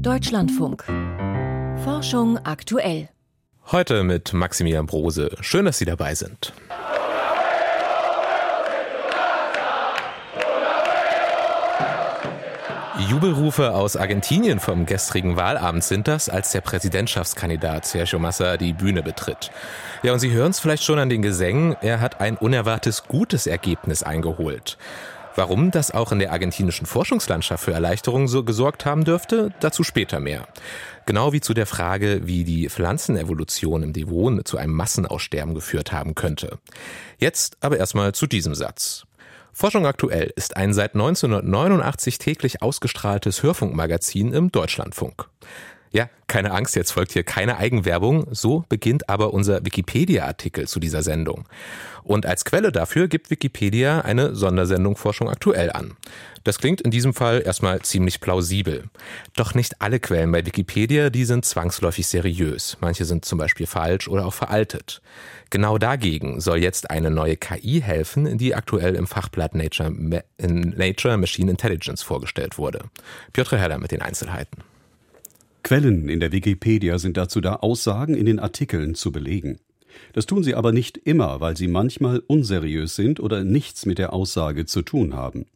Deutschlandfunk. Forschung aktuell. Heute mit Maximilian Brose. Schön, dass Sie dabei sind. Jubelrufe aus Argentinien vom gestrigen Wahlabend sind das, als der Präsidentschaftskandidat Sergio Massa die Bühne betritt. Ja, und Sie hören es vielleicht schon an den Gesängen, er hat ein unerwartetes gutes Ergebnis eingeholt. Warum das auch in der argentinischen Forschungslandschaft für Erleichterung so gesorgt haben dürfte, dazu später mehr. Genau wie zu der Frage, wie die Pflanzenevolution im Devon zu einem Massenaussterben geführt haben könnte. Jetzt aber erstmal zu diesem Satz. Forschung aktuell ist ein seit 1989 täglich ausgestrahltes Hörfunkmagazin im Deutschlandfunk. Ja, keine Angst, jetzt folgt hier keine Eigenwerbung. So beginnt aber unser Wikipedia-Artikel zu dieser Sendung. Und als Quelle dafür gibt Wikipedia eine Sondersendung Forschung aktuell an. Das klingt in diesem Fall erstmal ziemlich plausibel. Doch nicht alle Quellen bei Wikipedia, die sind zwangsläufig seriös. Manche sind zum Beispiel falsch oder auch veraltet. Genau dagegen soll jetzt eine neue KI helfen, die aktuell im Fachblatt Nature, Nature Machine Intelligence vorgestellt wurde. Piotr Heller mit den Einzelheiten. Quellen in der Wikipedia sind dazu da, Aussagen in den Artikeln zu belegen. Das tun sie aber nicht immer, weil sie manchmal unseriös sind oder nichts mit der Aussage zu tun haben.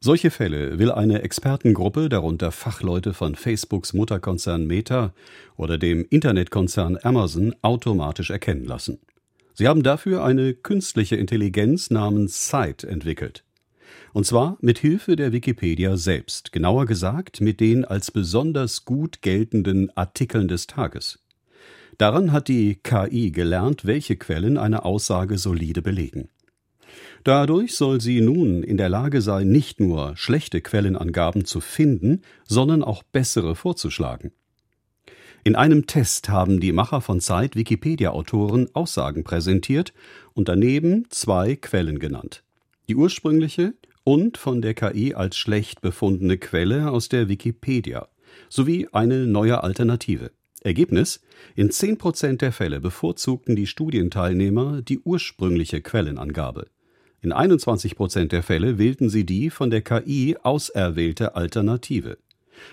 Solche Fälle will eine Expertengruppe, darunter Fachleute von Facebooks Mutterkonzern Meta oder dem Internetkonzern Amazon, automatisch erkennen lassen. Sie haben dafür eine künstliche Intelligenz namens Sight entwickelt. Und zwar mit Hilfe der Wikipedia selbst, genauer gesagt mit den als besonders gut geltenden Artikeln des Tages. Daran hat die KI gelernt, welche Quellen eine Aussage solide belegen. Dadurch soll sie nun in der Lage sein, nicht nur schlechte Quellenangaben zu finden, sondern auch bessere vorzuschlagen. In einem Test haben die Macher von Zeit Wikipedia-Autoren Aussagen präsentiert und daneben zwei Quellen genannt. Die ursprüngliche und von der KI als schlecht befundene Quelle aus der Wikipedia sowie eine neue Alternative. Ergebnis: In 10 Prozent der Fälle bevorzugten die Studienteilnehmer die ursprüngliche Quellenangabe. In 21 Prozent der Fälle wählten sie die von der KI auserwählte Alternative.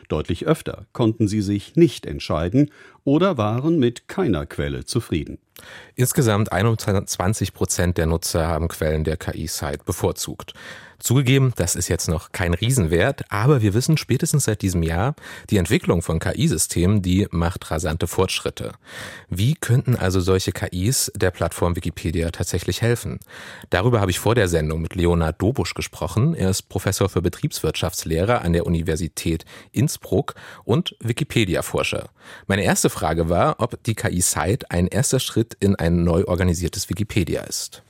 Deutlich öfter konnten sie sich nicht entscheiden oder waren mit keiner Quelle zufrieden. Insgesamt 21 Prozent der Nutzer haben Quellen der KI-Site bevorzugt. Zugegeben, das ist jetzt noch kein Riesenwert, aber wir wissen spätestens seit diesem Jahr, die Entwicklung von KI-Systemen, die macht rasante Fortschritte. Wie könnten also solche KIs der Plattform Wikipedia tatsächlich helfen? Darüber habe ich vor der Sendung mit Leonard Dobusch gesprochen. Er ist Professor für Betriebswirtschaftslehre an der Universität Innsbruck und Wikipedia-Forscher. Meine erste Frage war, ob die KI-Site ein erster Schritt in ein neu organisiertes Wikipedia ist.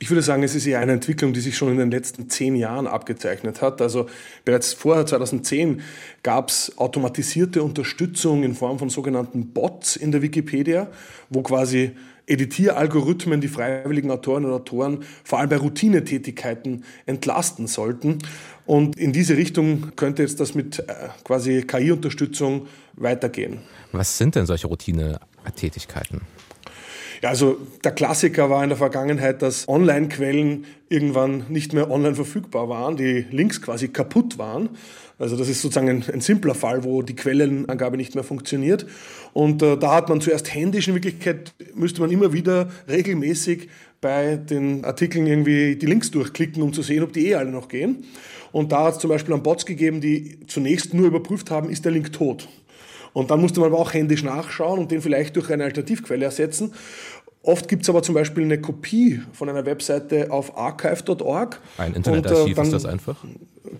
Ich würde sagen, es ist eher eine Entwicklung, die sich schon in den letzten zehn Jahren abgezeichnet hat. Also bereits vorher, 2010, gab es automatisierte Unterstützung in Form von sogenannten Bots in der Wikipedia, wo quasi Editieralgorithmen die freiwilligen Autorinnen und Autoren vor allem bei Routinetätigkeiten entlasten sollten. Und in diese Richtung könnte jetzt das mit äh, quasi KI-Unterstützung weitergehen. Was sind denn solche Routinetätigkeiten? Ja, also der Klassiker war in der Vergangenheit, dass Online-Quellen irgendwann nicht mehr online verfügbar waren, die Links quasi kaputt waren. Also das ist sozusagen ein, ein simpler Fall, wo die Quellenangabe nicht mehr funktioniert. Und äh, da hat man zuerst händisch, in Wirklichkeit müsste man immer wieder regelmäßig bei den Artikeln irgendwie die Links durchklicken, um zu sehen, ob die eh alle noch gehen. Und da hat es zum Beispiel an Bots gegeben, die zunächst nur überprüft haben, ist der Link tot. Und dann musste man aber auch händisch nachschauen und den vielleicht durch eine Alternativquelle ersetzen. Oft gibt es aber zum Beispiel eine Kopie von einer Webseite auf archive.org. Ein Internetarchiv und, äh, dann, ist das einfach?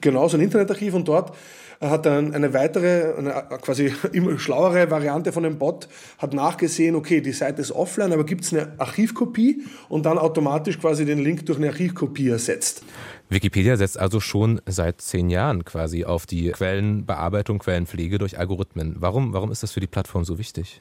Genau, so ein Internetarchiv und dort hat dann eine weitere, eine quasi immer schlauere Variante von dem Bot, hat nachgesehen, okay, die Seite ist offline, aber gibt es eine Archivkopie und dann automatisch quasi den Link durch eine Archivkopie ersetzt. Wikipedia setzt also schon seit zehn Jahren quasi auf die Quellenbearbeitung, Quellenpflege durch Algorithmen. Warum, warum ist das für die Plattform so wichtig?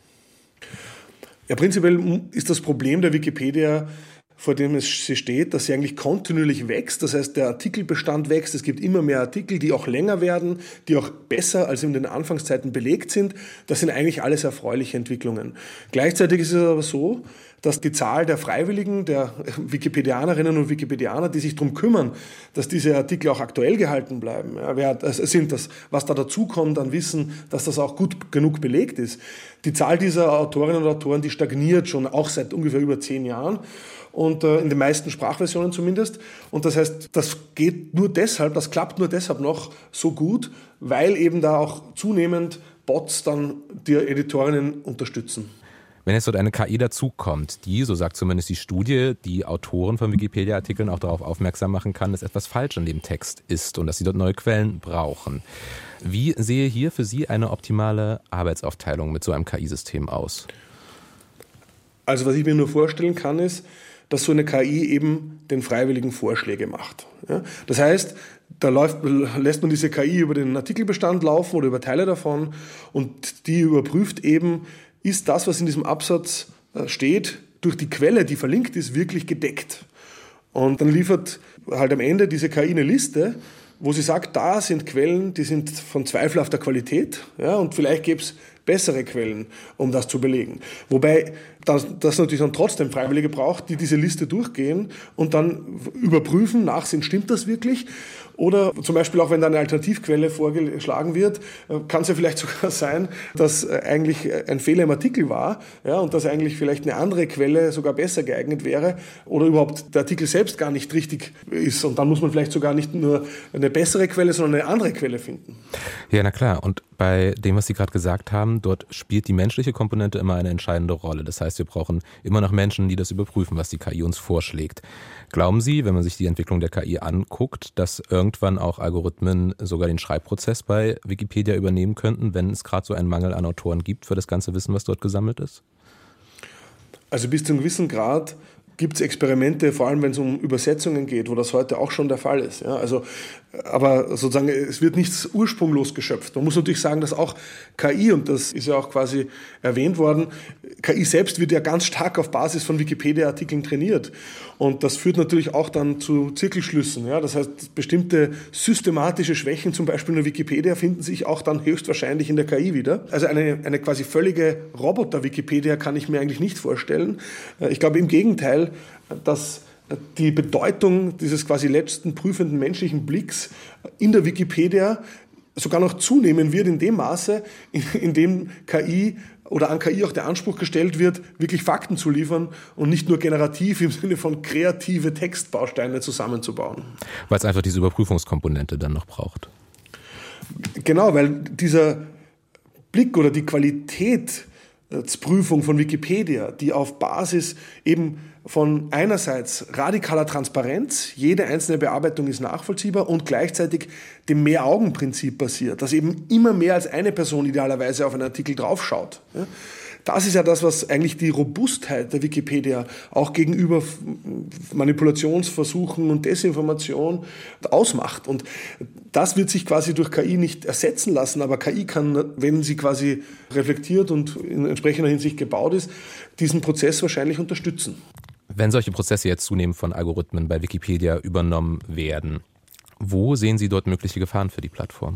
Ja, prinzipiell ist das Problem der Wikipedia, vor dem es sie steht, dass sie eigentlich kontinuierlich wächst. Das heißt, der Artikelbestand wächst. Es gibt immer mehr Artikel, die auch länger werden, die auch besser als in den Anfangszeiten belegt sind. Das sind eigentlich alles erfreuliche Entwicklungen. Gleichzeitig ist es aber so, dass die Zahl der Freiwilligen, der Wikipedianerinnen und Wikipedianer, die sich darum kümmern, dass diese Artikel auch aktuell gehalten bleiben, ja, wer das sind das, was da dazukommt an Wissen, dass das auch gut genug belegt ist. Die Zahl dieser Autorinnen und Autoren, die stagniert schon auch seit ungefähr über zehn Jahren und äh, in den meisten Sprachversionen zumindest. Und das heißt, das geht nur deshalb, das klappt nur deshalb noch so gut, weil eben da auch zunehmend Bots dann die Editorinnen unterstützen. Wenn jetzt dort eine KI dazukommt, die, so sagt zumindest die Studie, die Autoren von Wikipedia-Artikeln auch darauf aufmerksam machen kann, dass etwas falsch an dem Text ist und dass sie dort neue Quellen brauchen. Wie sehe hier für Sie eine optimale Arbeitsaufteilung mit so einem KI-System aus? Also was ich mir nur vorstellen kann, ist, dass so eine KI eben den Freiwilligen Vorschläge macht. Ja? Das heißt, da läuft, lässt man diese KI über den Artikelbestand laufen oder über Teile davon und die überprüft eben, ist das, was in diesem Absatz äh, steht, durch die Quelle, die verlinkt ist, wirklich gedeckt. Und dann liefert halt am Ende diese KI eine Liste, wo sie sagt, da sind Quellen, die sind von zweifelhafter Qualität ja, und vielleicht gäbe es bessere Quellen, um das zu belegen. Wobei das, das natürlich dann trotzdem Freiwillige braucht, die diese Liste durchgehen und dann überprüfen, nachsehen, stimmt das wirklich? Oder zum Beispiel auch, wenn da eine Alternativquelle vorgeschlagen wird, äh, kann es ja vielleicht sogar sein, dass äh, eigentlich ein Fehler im Artikel war ja, und dass eigentlich vielleicht eine andere Quelle sogar besser geeignet wäre oder überhaupt der Artikel selbst gar nicht richtig ist. Und dann muss man vielleicht sogar nicht nur eine bessere Quelle, sondern eine andere Quelle finden. Ja, na klar. Und bei dem, was Sie gerade gesagt haben, dort spielt die menschliche Komponente immer eine entscheidende Rolle. Das heißt, wir brauchen immer noch Menschen, die das überprüfen, was die KI uns vorschlägt. Glauben Sie, wenn man sich die Entwicklung der KI anguckt, dass irgendwann auch Algorithmen sogar den Schreibprozess bei Wikipedia übernehmen könnten, wenn es gerade so einen Mangel an Autoren gibt für das ganze Wissen, was dort gesammelt ist? Also bis zu einem gewissen Grad gibt es Experimente, vor allem wenn es um Übersetzungen geht, wo das heute auch schon der Fall ist. Ja, also, aber sozusagen, es wird nichts ursprunglos geschöpft. Man muss natürlich sagen, dass auch KI, und das ist ja auch quasi erwähnt worden, KI selbst wird ja ganz stark auf Basis von Wikipedia-Artikeln trainiert. Und das führt natürlich auch dann zu Zirkelschlüssen. Ja? Das heißt, bestimmte systematische Schwächen, zum Beispiel in der Wikipedia, finden sich auch dann höchstwahrscheinlich in der KI wieder. Also eine, eine quasi völlige Roboter-Wikipedia kann ich mir eigentlich nicht vorstellen. Ich glaube im Gegenteil, dass die Bedeutung dieses quasi letzten prüfenden menschlichen Blicks in der Wikipedia sogar noch zunehmen wird in dem Maße, in, in dem KI oder an KI auch der Anspruch gestellt wird, wirklich Fakten zu liefern und nicht nur generativ im Sinne von kreative Textbausteine zusammenzubauen. Weil es einfach diese Überprüfungskomponente dann noch braucht. Genau, weil dieser Blick oder die Qualitätsprüfung von Wikipedia, die auf Basis eben von einerseits radikaler Transparenz, jede einzelne Bearbeitung ist nachvollziehbar und gleichzeitig dem Mehr-Augen-Prinzip basiert, dass eben immer mehr als eine Person idealerweise auf einen Artikel draufschaut. Das ist ja das, was eigentlich die Robustheit der Wikipedia auch gegenüber Manipulationsversuchen und Desinformation ausmacht. Und das wird sich quasi durch KI nicht ersetzen lassen, aber KI kann, wenn sie quasi reflektiert und in entsprechender Hinsicht gebaut ist, diesen Prozess wahrscheinlich unterstützen. Wenn solche Prozesse jetzt zunehmend von Algorithmen bei Wikipedia übernommen werden, wo sehen Sie dort mögliche Gefahren für die Plattform?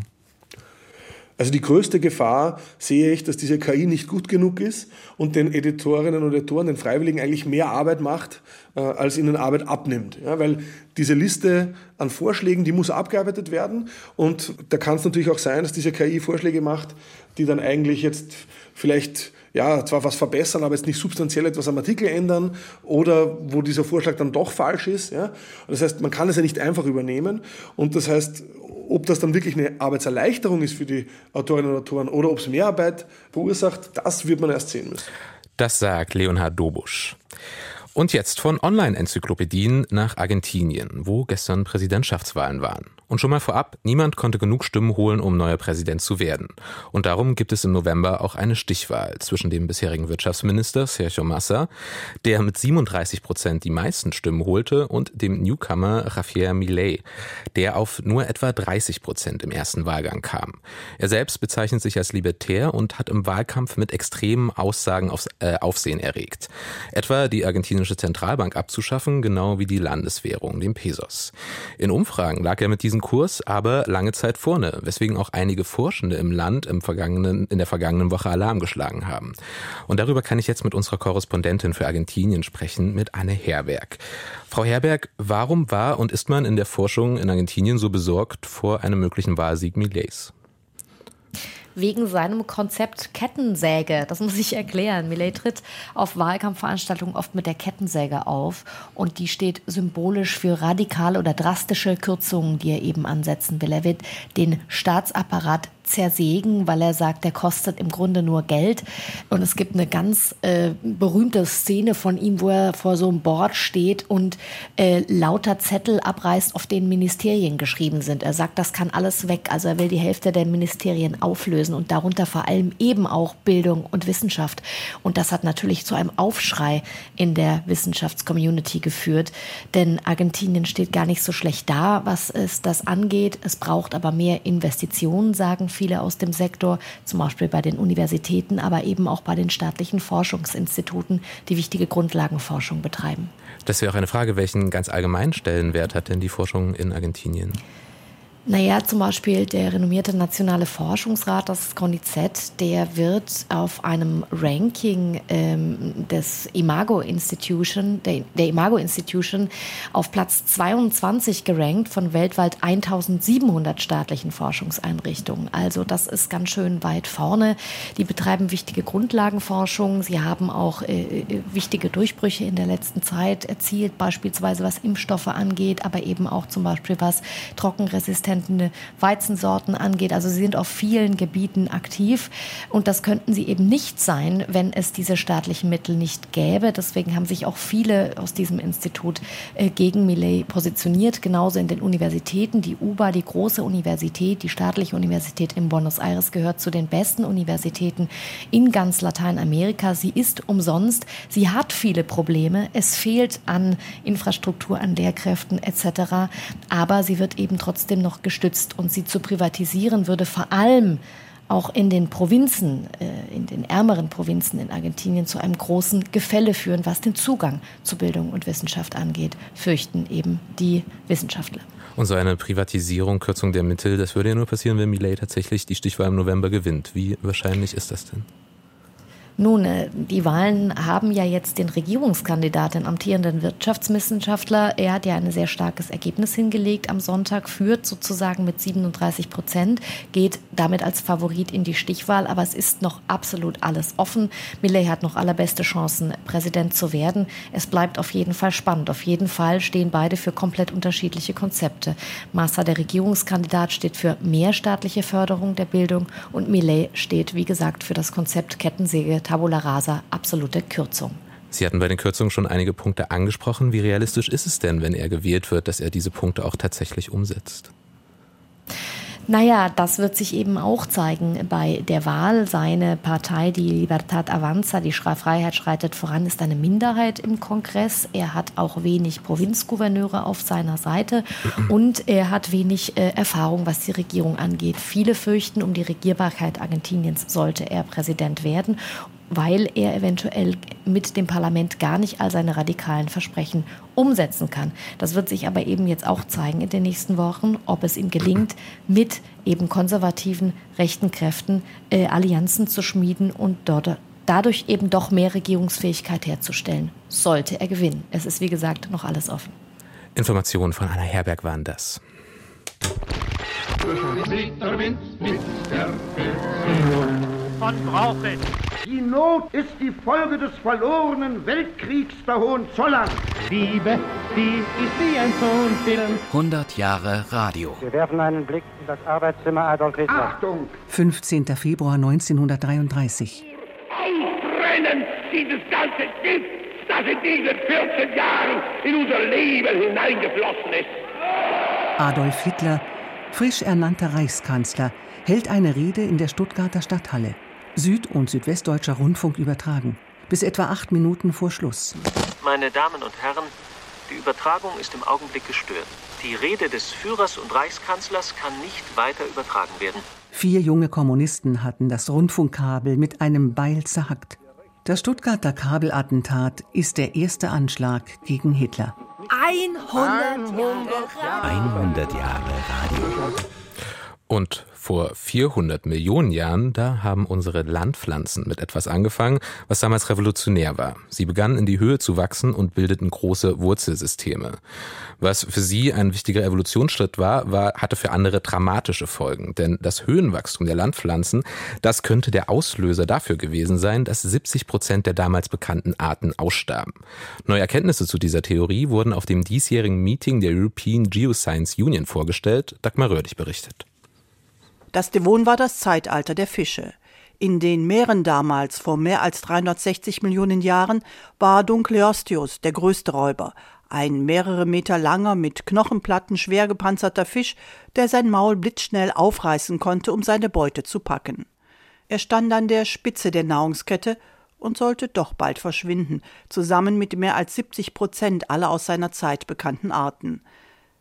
Also die größte Gefahr sehe ich, dass diese KI nicht gut genug ist und den Editorinnen und Editoren, den Freiwilligen eigentlich mehr Arbeit macht, äh, als ihnen Arbeit abnimmt. Ja, weil diese Liste an Vorschlägen, die muss abgearbeitet werden und da kann es natürlich auch sein, dass diese KI Vorschläge macht, die dann eigentlich jetzt vielleicht ja, zwar was verbessern, aber jetzt nicht substanziell etwas am Artikel ändern oder wo dieser Vorschlag dann doch falsch ist. Ja? Das heißt, man kann es ja nicht einfach übernehmen und das heißt, ob das dann wirklich eine Arbeitserleichterung ist für die Autorinnen und Autoren oder ob es Mehrarbeit verursacht, das wird man erst sehen müssen. Das sagt Leonhard Dobusch. Und jetzt von Online-Enzyklopädien nach Argentinien, wo gestern Präsidentschaftswahlen waren. Und schon mal vorab, niemand konnte genug Stimmen holen, um neuer Präsident zu werden. Und darum gibt es im November auch eine Stichwahl zwischen dem bisherigen Wirtschaftsminister Sergio Massa, der mit 37 Prozent die meisten Stimmen holte, und dem Newcomer Javier Milei, der auf nur etwa 30 Prozent im ersten Wahlgang kam. Er selbst bezeichnet sich als Libertär und hat im Wahlkampf mit extremen Aussagen aufs, äh, Aufsehen erregt. Etwa die argentinische Zentralbank abzuschaffen, genau wie die Landeswährung, den Pesos. In Umfragen lag er mit diesen diesen Kurs aber lange Zeit vorne, weswegen auch einige Forschende im Land im vergangenen, in der vergangenen Woche Alarm geschlagen haben. Und darüber kann ich jetzt mit unserer Korrespondentin für Argentinien sprechen, mit Anne Herberg. Frau Herberg, warum war und ist man in der Forschung in Argentinien so besorgt vor einem möglichen Wahlsieg Millets? Wegen seinem Konzept Kettensäge. Das muss ich erklären. Millet tritt auf Wahlkampfveranstaltungen oft mit der Kettensäge auf und die steht symbolisch für radikale oder drastische Kürzungen, die er eben ansetzen will. Er wird den Staatsapparat zersägen, weil er sagt, der kostet im Grunde nur Geld. Und es gibt eine ganz äh, berühmte Szene von ihm, wo er vor so einem Board steht und äh, lauter Zettel abreißt, auf denen Ministerien geschrieben sind. Er sagt, das kann alles weg. Also er will die Hälfte der Ministerien auflösen und darunter vor allem eben auch Bildung und Wissenschaft. Und das hat natürlich zu einem Aufschrei in der Wissenschaftscommunity geführt. Denn Argentinien steht gar nicht so schlecht da, was es das angeht. Es braucht aber mehr Investitionen, sagen viele aus dem Sektor, zum Beispiel bei den Universitäten, aber eben auch bei den staatlichen Forschungsinstituten, die wichtige Grundlagenforschung betreiben. Das wäre auch eine Frage, welchen ganz allgemeinen Stellenwert hat denn die Forschung in Argentinien? Naja, zum Beispiel der renommierte Nationale Forschungsrat, das CONICET, der wird auf einem Ranking ähm, des Imago Institution, der, der, Imago Institution auf Platz 22 gerankt von weltweit 1700 staatlichen Forschungseinrichtungen. Also das ist ganz schön weit vorne. Die betreiben wichtige Grundlagenforschung. Sie haben auch äh, äh wichtige Durchbrüche in der letzten Zeit erzielt, beispielsweise was Impfstoffe angeht, aber eben auch zum Beispiel was Trockenresistenz angrenzende Weizensorten angeht. Also sie sind auf vielen Gebieten aktiv und das könnten sie eben nicht sein, wenn es diese staatlichen Mittel nicht gäbe. Deswegen haben sich auch viele aus diesem Institut äh, gegen Millet positioniert, genauso in den Universitäten. Die UBA, die große Universität, die staatliche Universität in Buenos Aires gehört zu den besten Universitäten in ganz Lateinamerika. Sie ist umsonst. Sie hat viele Probleme. Es fehlt an Infrastruktur, an Lehrkräften etc. Aber sie wird eben trotzdem noch gestützt. Und sie zu privatisieren würde vor allem auch in den Provinzen, äh, in den ärmeren Provinzen in Argentinien zu einem großen Gefälle führen, was den Zugang zu Bildung und Wissenschaft angeht, fürchten eben die Wissenschaftler. Und so eine Privatisierung, Kürzung der Mittel, das würde ja nur passieren, wenn Millet tatsächlich die Stichwahl im November gewinnt. Wie wahrscheinlich ist das denn? Nun, äh, die Wahlen haben ja jetzt den Regierungskandidaten, amtierenden Wirtschaftswissenschaftler. Er hat ja ein sehr starkes Ergebnis hingelegt am Sonntag, führt sozusagen mit 37 Prozent, geht damit als Favorit in die Stichwahl. Aber es ist noch absolut alles offen. Millet hat noch allerbeste Chancen, Präsident zu werden. Es bleibt auf jeden Fall spannend. Auf jeden Fall stehen beide für komplett unterschiedliche Konzepte. Massa, der Regierungskandidat, steht für mehr staatliche Förderung der Bildung und Millet steht, wie gesagt, für das Konzept Kettensäge Tabula rasa absolute Kürzung. Sie hatten bei den Kürzungen schon einige Punkte angesprochen. Wie realistisch ist es denn, wenn er gewählt wird, dass er diese Punkte auch tatsächlich umsetzt? Naja, das wird sich eben auch zeigen bei der Wahl. Seine Partei, die Libertad Avanza, die Freiheit schreitet voran, ist eine Minderheit im Kongress. Er hat auch wenig Provinzgouverneure auf seiner Seite und er hat wenig äh, Erfahrung, was die Regierung angeht. Viele fürchten um die Regierbarkeit Argentiniens, sollte er Präsident werden weil er eventuell mit dem Parlament gar nicht all seine radikalen Versprechen umsetzen kann. Das wird sich aber eben jetzt auch zeigen in den nächsten Wochen, ob es ihm gelingt, mit eben konservativen rechten Kräften äh, Allianzen zu schmieden und dort dadurch eben doch mehr Regierungsfähigkeit herzustellen. Sollte er gewinnen. Es ist wie gesagt noch alles offen. Informationen von Anna Herberg waren das. Von brauche die Not ist die Folge des verlorenen Weltkriegs der Hohenzollern. Liebe, die ist wie ein Tonfilm. 100 Jahre Radio. Wir werfen einen Blick in das Arbeitszimmer Adolf Hitler. Achtung! 15. Februar 1933. Ausbrennen dieses ganze Gift, das in diesen 14 Jahren in unser Leben hineingeflossen ist. Adolf Hitler, frisch ernannter Reichskanzler, hält eine Rede in der Stuttgarter Stadthalle. Süd- und Südwestdeutscher Rundfunk übertragen. Bis etwa acht Minuten vor Schluss. Meine Damen und Herren, die Übertragung ist im Augenblick gestört. Die Rede des Führers und Reichskanzlers kann nicht weiter übertragen werden. Vier junge Kommunisten hatten das Rundfunkkabel mit einem Beil zerhackt. Das Stuttgarter Kabelattentat ist der erste Anschlag gegen Hitler. 100 Jahre 100 Jahre Radio. Und vor 400 Millionen Jahren, da haben unsere Landpflanzen mit etwas angefangen, was damals revolutionär war. Sie begannen in die Höhe zu wachsen und bildeten große Wurzelsysteme. Was für sie ein wichtiger Evolutionsschritt war, war, hatte für andere dramatische Folgen. Denn das Höhenwachstum der Landpflanzen, das könnte der Auslöser dafür gewesen sein, dass 70 Prozent der damals bekannten Arten ausstarben. Neue Erkenntnisse zu dieser Theorie wurden auf dem diesjährigen Meeting der European Geoscience Union vorgestellt. Dagmar Röhrlich berichtet. Das Devon war das Zeitalter der Fische. In den Meeren damals, vor mehr als 360 Millionen Jahren, war Dunkleosteus der größte Räuber, ein mehrere Meter langer, mit Knochenplatten schwer gepanzerter Fisch, der sein Maul blitzschnell aufreißen konnte, um seine Beute zu packen. Er stand an der Spitze der Nahrungskette und sollte doch bald verschwinden, zusammen mit mehr als 70 Prozent aller aus seiner Zeit bekannten Arten.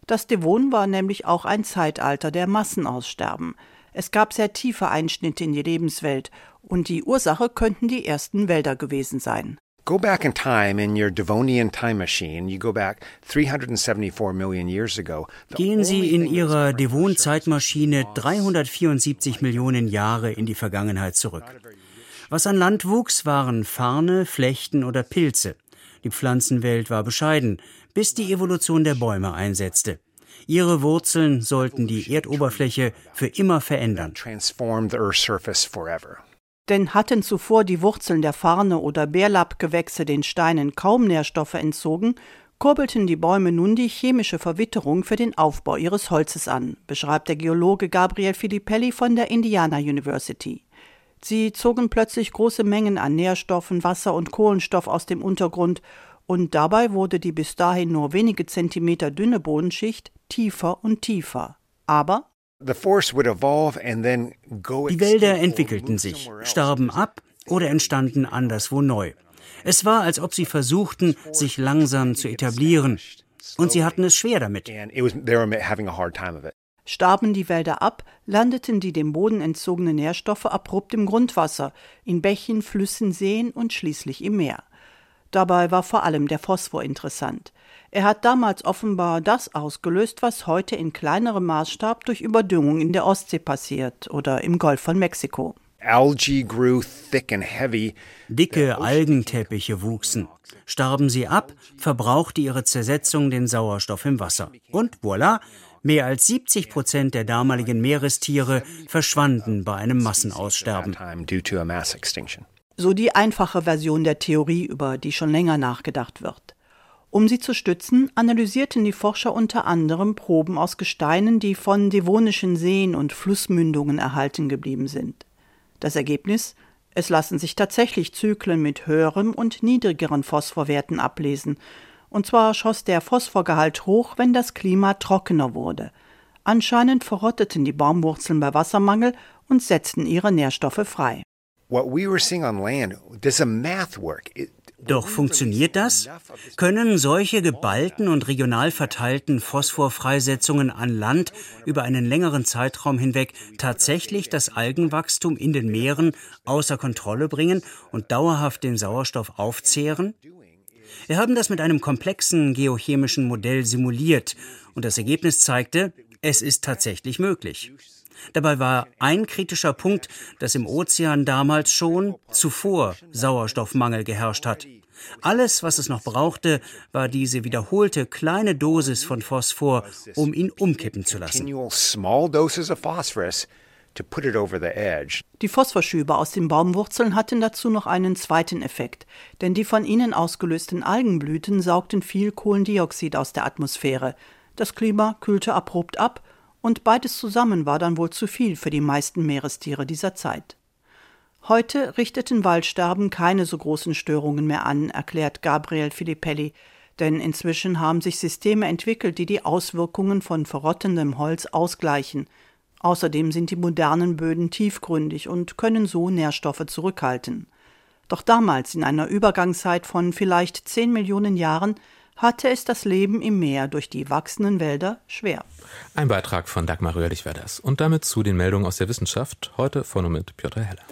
Das Devon war nämlich auch ein Zeitalter der Massenaussterben. Es gab sehr tiefe Einschnitte in die Lebenswelt und die Ursache könnten die ersten Wälder gewesen sein. Go back in time in your Devonian time machine. You go back 374 million years ago. Gehen Sie in Ihrer Devon-Zeitmaschine 374 Millionen Jahre in die Vergangenheit zurück. Was an Land wuchs, waren Farne, Flechten oder Pilze. Die Pflanzenwelt war bescheiden, bis die Evolution der Bäume einsetzte. Ihre Wurzeln sollten die Erdoberfläche für immer verändern. Denn hatten zuvor die Wurzeln der Farne oder Bärlappgewächse den Steinen kaum Nährstoffe entzogen, kurbelten die Bäume nun die chemische Verwitterung für den Aufbau ihres Holzes an, beschreibt der Geologe Gabriel Filippelli von der Indiana University. Sie zogen plötzlich große Mengen an Nährstoffen, Wasser und Kohlenstoff aus dem Untergrund und dabei wurde die bis dahin nur wenige Zentimeter dünne Bodenschicht tiefer und tiefer. Aber die Wälder entwickelten sich, starben ab oder entstanden anderswo neu. Es war, als ob sie versuchten, sich langsam zu etablieren. Und sie hatten es schwer damit. Starben die Wälder ab, landeten die dem Boden entzogenen Nährstoffe abrupt im Grundwasser, in Bächen, Flüssen, Seen und schließlich im Meer. Dabei war vor allem der Phosphor interessant. Er hat damals offenbar das ausgelöst, was heute in kleinerem Maßstab durch Überdüngung in der Ostsee passiert oder im Golf von Mexiko. Dicke Algenteppiche wuchsen. Starben sie ab, verbrauchte ihre Zersetzung den Sauerstoff im Wasser. Und voilà, mehr als 70 Prozent der damaligen Meerestiere verschwanden bei einem Massenaussterben so die einfache Version der Theorie, über die schon länger nachgedacht wird. Um sie zu stützen, analysierten die Forscher unter anderem Proben aus Gesteinen, die von devonischen Seen und Flussmündungen erhalten geblieben sind. Das Ergebnis? Es lassen sich tatsächlich Zyklen mit höherem und niedrigeren Phosphorwerten ablesen. Und zwar schoss der Phosphorgehalt hoch, wenn das Klima trockener wurde. Anscheinend verrotteten die Baumwurzeln bei Wassermangel und setzten ihre Nährstoffe frei. Doch funktioniert das? Können solche geballten und regional verteilten Phosphorfreisetzungen an Land über einen längeren Zeitraum hinweg tatsächlich das Algenwachstum in den Meeren außer Kontrolle bringen und dauerhaft den Sauerstoff aufzehren? Wir haben das mit einem komplexen geochemischen Modell simuliert und das Ergebnis zeigte, es ist tatsächlich möglich. Dabei war ein kritischer Punkt, dass im Ozean damals schon zuvor Sauerstoffmangel geherrscht hat. Alles, was es noch brauchte, war diese wiederholte kleine Dosis von Phosphor, um ihn umkippen zu lassen. Die Phosphorschübe aus den Baumwurzeln hatten dazu noch einen zweiten Effekt, denn die von ihnen ausgelösten Algenblüten saugten viel Kohlendioxid aus der Atmosphäre. Das Klima kühlte abrupt ab und beides zusammen war dann wohl zu viel für die meisten Meerestiere dieser Zeit. Heute richteten Waldsterben keine so großen Störungen mehr an, erklärt Gabriel Filippelli, denn inzwischen haben sich Systeme entwickelt, die die Auswirkungen von verrottendem Holz ausgleichen. Außerdem sind die modernen Böden tiefgründig und können so Nährstoffe zurückhalten. Doch damals, in einer Übergangszeit von vielleicht zehn Millionen Jahren, hatte es das Leben im Meer durch die wachsenden Wälder schwer. Ein Beitrag von Dagmar Röhrlich war das. Und damit zu den Meldungen aus der Wissenschaft. Heute von und mit Piotr Heller.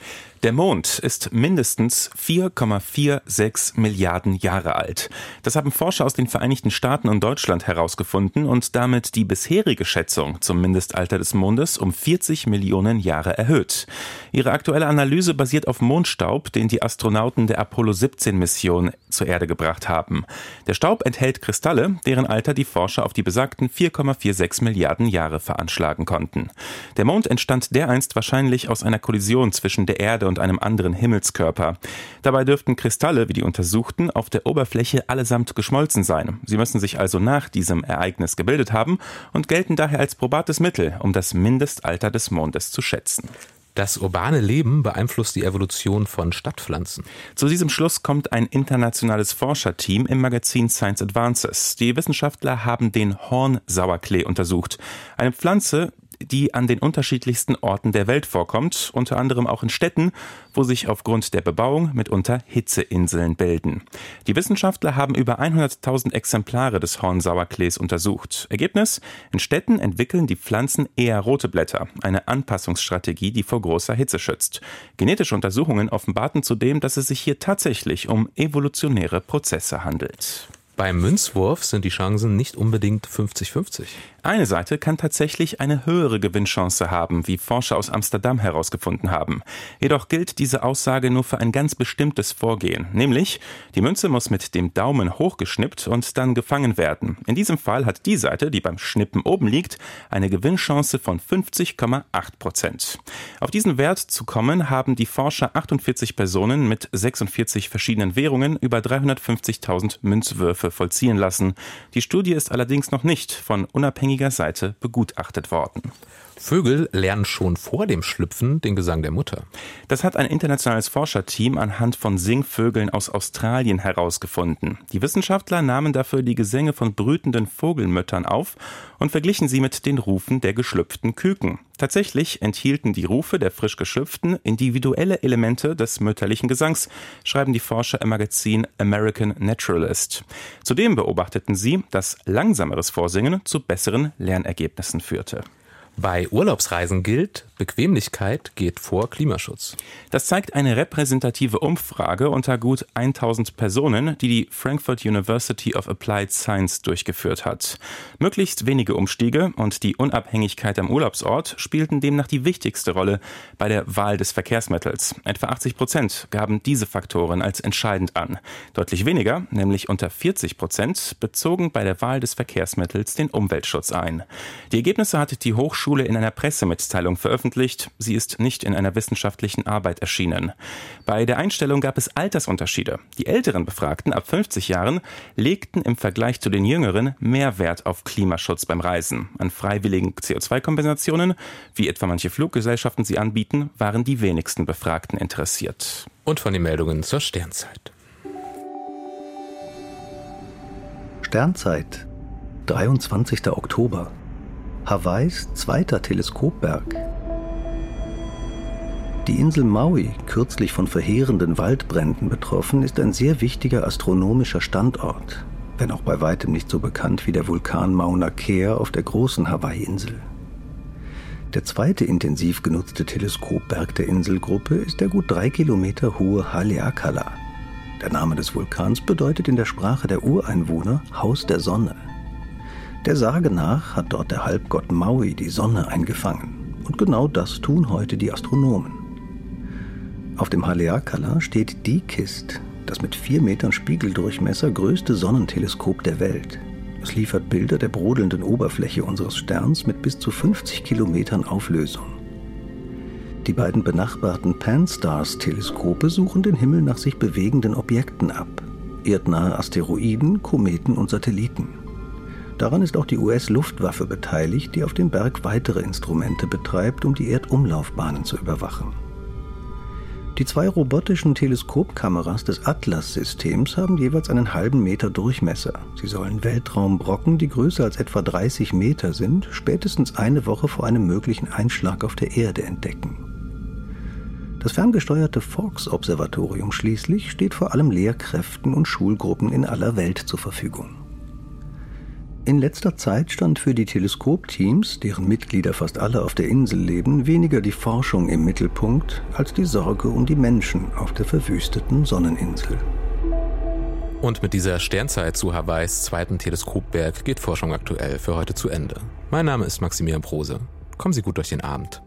Der Mond ist mindestens 4,46 Milliarden Jahre alt. Das haben Forscher aus den Vereinigten Staaten und Deutschland herausgefunden und damit die bisherige Schätzung zum Mindestalter des Mondes um 40 Millionen Jahre erhöht. Ihre aktuelle Analyse basiert auf Mondstaub, den die Astronauten der Apollo 17 Mission zur Erde gebracht haben. Der Staub enthält Kristalle, deren Alter die Forscher auf die besagten 4,46 Milliarden Jahre veranschlagen konnten. Der Mond entstand dereinst wahrscheinlich aus einer Kollision zwischen der Erde und einem anderen Himmelskörper. Dabei dürften Kristalle, wie die Untersuchten, auf der Oberfläche allesamt geschmolzen sein. Sie müssen sich also nach diesem Ereignis gebildet haben und gelten daher als probates Mittel, um das Mindestalter des Mondes zu schätzen. Das urbane Leben beeinflusst die Evolution von Stadtpflanzen. Zu diesem Schluss kommt ein internationales Forscherteam im Magazin Science Advances. Die Wissenschaftler haben den Hornsauerklee untersucht. Eine Pflanze, die an den unterschiedlichsten Orten der Welt vorkommt, unter anderem auch in Städten, wo sich aufgrund der Bebauung mitunter Hitzeinseln bilden. Die Wissenschaftler haben über 100.000 Exemplare des Hornsauerklees untersucht. Ergebnis? In Städten entwickeln die Pflanzen eher rote Blätter, eine Anpassungsstrategie, die vor großer Hitze schützt. Genetische Untersuchungen offenbarten zudem, dass es sich hier tatsächlich um evolutionäre Prozesse handelt. Beim Münzwurf sind die Chancen nicht unbedingt 50-50. Eine Seite kann tatsächlich eine höhere Gewinnchance haben, wie Forscher aus Amsterdam herausgefunden haben. Jedoch gilt diese Aussage nur für ein ganz bestimmtes Vorgehen, nämlich die Münze muss mit dem Daumen hochgeschnippt und dann gefangen werden. In diesem Fall hat die Seite, die beim Schnippen oben liegt, eine Gewinnchance von 50,8 Prozent. Auf diesen Wert zu kommen, haben die Forscher 48 Personen mit 46 verschiedenen Währungen über 350.000 Münzwürfe vollziehen lassen. Die Studie ist allerdings noch nicht von unabhängiger Seite begutachtet worden. Vögel lernen schon vor dem Schlüpfen den Gesang der Mutter. Das hat ein internationales Forscherteam anhand von Singvögeln aus Australien herausgefunden. Die Wissenschaftler nahmen dafür die Gesänge von brütenden Vogelmüttern auf und verglichen sie mit den Rufen der geschlüpften Küken. Tatsächlich enthielten die Rufe der frisch geschlüpften individuelle Elemente des mütterlichen Gesangs, schreiben die Forscher im Magazin American Naturalist. Zudem beobachteten sie, dass langsameres Vorsingen zu besseren Lernergebnissen führte. Bei Urlaubsreisen gilt, Bequemlichkeit geht vor Klimaschutz. Das zeigt eine repräsentative Umfrage unter gut 1000 Personen, die die Frankfurt University of Applied Science durchgeführt hat. Möglichst wenige Umstiege und die Unabhängigkeit am Urlaubsort spielten demnach die wichtigste Rolle bei der Wahl des Verkehrsmittels. Etwa 80 Prozent gaben diese Faktoren als entscheidend an. Deutlich weniger, nämlich unter 40 Prozent, bezogen bei der Wahl des Verkehrsmittels den Umweltschutz ein. Die Ergebnisse hat die Hochschule Hochschule in einer Pressemitteilung veröffentlicht. Sie ist nicht in einer wissenschaftlichen Arbeit erschienen. Bei der Einstellung gab es Altersunterschiede. Die älteren Befragten ab 50 Jahren legten im Vergleich zu den jüngeren mehr Wert auf Klimaschutz beim Reisen. An freiwilligen CO2-Kompensationen, wie etwa manche Fluggesellschaften sie anbieten, waren die wenigsten Befragten interessiert. Und von den Meldungen zur Sternzeit. Sternzeit, 23. Oktober. Hawaiis zweiter Teleskopberg. Die Insel Maui, kürzlich von verheerenden Waldbränden betroffen, ist ein sehr wichtiger astronomischer Standort, wenn auch bei weitem nicht so bekannt wie der Vulkan Mauna Kea auf der großen Hawaii-Insel. Der zweite intensiv genutzte Teleskopberg der Inselgruppe ist der gut drei Kilometer hohe Haleakala. Der Name des Vulkans bedeutet in der Sprache der Ureinwohner Haus der Sonne. Der Sage nach hat dort der Halbgott Maui die Sonne eingefangen. Und genau das tun heute die Astronomen. Auf dem Haleakala steht die Kist, das mit vier Metern Spiegeldurchmesser größte Sonnenteleskop der Welt. Es liefert Bilder der brodelnden Oberfläche unseres Sterns mit bis zu 50 Kilometern Auflösung. Die beiden benachbarten Pan-STARRS-Teleskope suchen den Himmel nach sich bewegenden Objekten ab. Erdnahe Asteroiden, Kometen und Satelliten. Daran ist auch die US-Luftwaffe beteiligt, die auf dem Berg weitere Instrumente betreibt, um die Erdumlaufbahnen zu überwachen. Die zwei robotischen Teleskopkameras des Atlas-Systems haben jeweils einen halben Meter Durchmesser. Sie sollen Weltraumbrocken, die größer als etwa 30 Meter sind, spätestens eine Woche vor einem möglichen Einschlag auf der Erde entdecken. Das ferngesteuerte Fox-Observatorium schließlich steht vor allem Lehrkräften und Schulgruppen in aller Welt zur Verfügung. In letzter Zeit stand für die Teleskopteams, deren Mitglieder fast alle auf der Insel leben, weniger die Forschung im Mittelpunkt als die Sorge um die Menschen auf der verwüsteten Sonneninsel. Und mit dieser Sternzeit zu Hawaiis zweiten Teleskopberg geht Forschung aktuell für heute zu Ende. Mein Name ist Maximilian Prose. Kommen Sie gut durch den Abend.